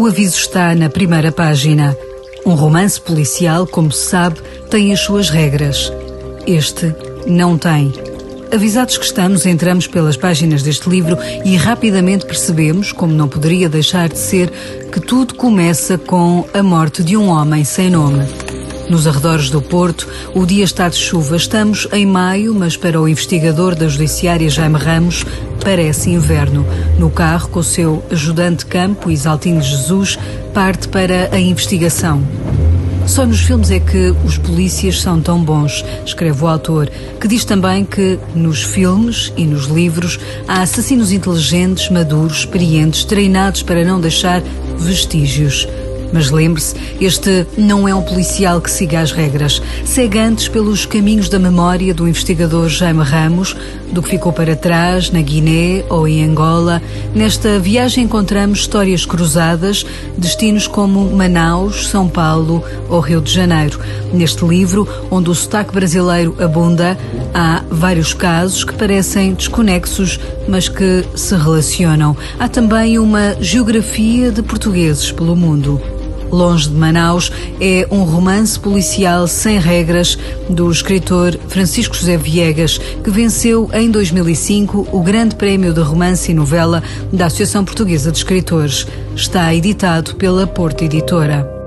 O aviso está na primeira página. Um romance policial, como se sabe, tem as suas regras. Este não tem. Avisados que estamos, entramos pelas páginas deste livro e rapidamente percebemos, como não poderia deixar de ser, que tudo começa com a morte de um homem sem nome. Nos arredores do Porto, o dia está de chuva. Estamos em maio, mas para o investigador da Judiciária Jaime Ramos, parece inverno. No carro, com o seu ajudante campo, Isaltino Jesus, parte para a investigação. Só nos filmes é que os polícias são tão bons, escreve o autor, que diz também que nos filmes e nos livros há assassinos inteligentes, maduros, experientes, treinados para não deixar vestígios. Mas lembre-se, este não é um policial que siga as regras. Segue antes pelos caminhos da memória do investigador Jaime Ramos, do que ficou para trás na Guiné ou em Angola. Nesta viagem encontramos histórias cruzadas, destinos como Manaus, São Paulo ou Rio de Janeiro. Neste livro, onde o sotaque brasileiro abunda, há vários casos que parecem desconexos, mas que se relacionam. Há também uma geografia de portugueses pelo mundo. Longe de Manaus é um romance policial sem regras do escritor Francisco José Viegas, que venceu em 2005 o Grande Prémio de Romance e Novela da Associação Portuguesa de Escritores. Está editado pela Porta Editora.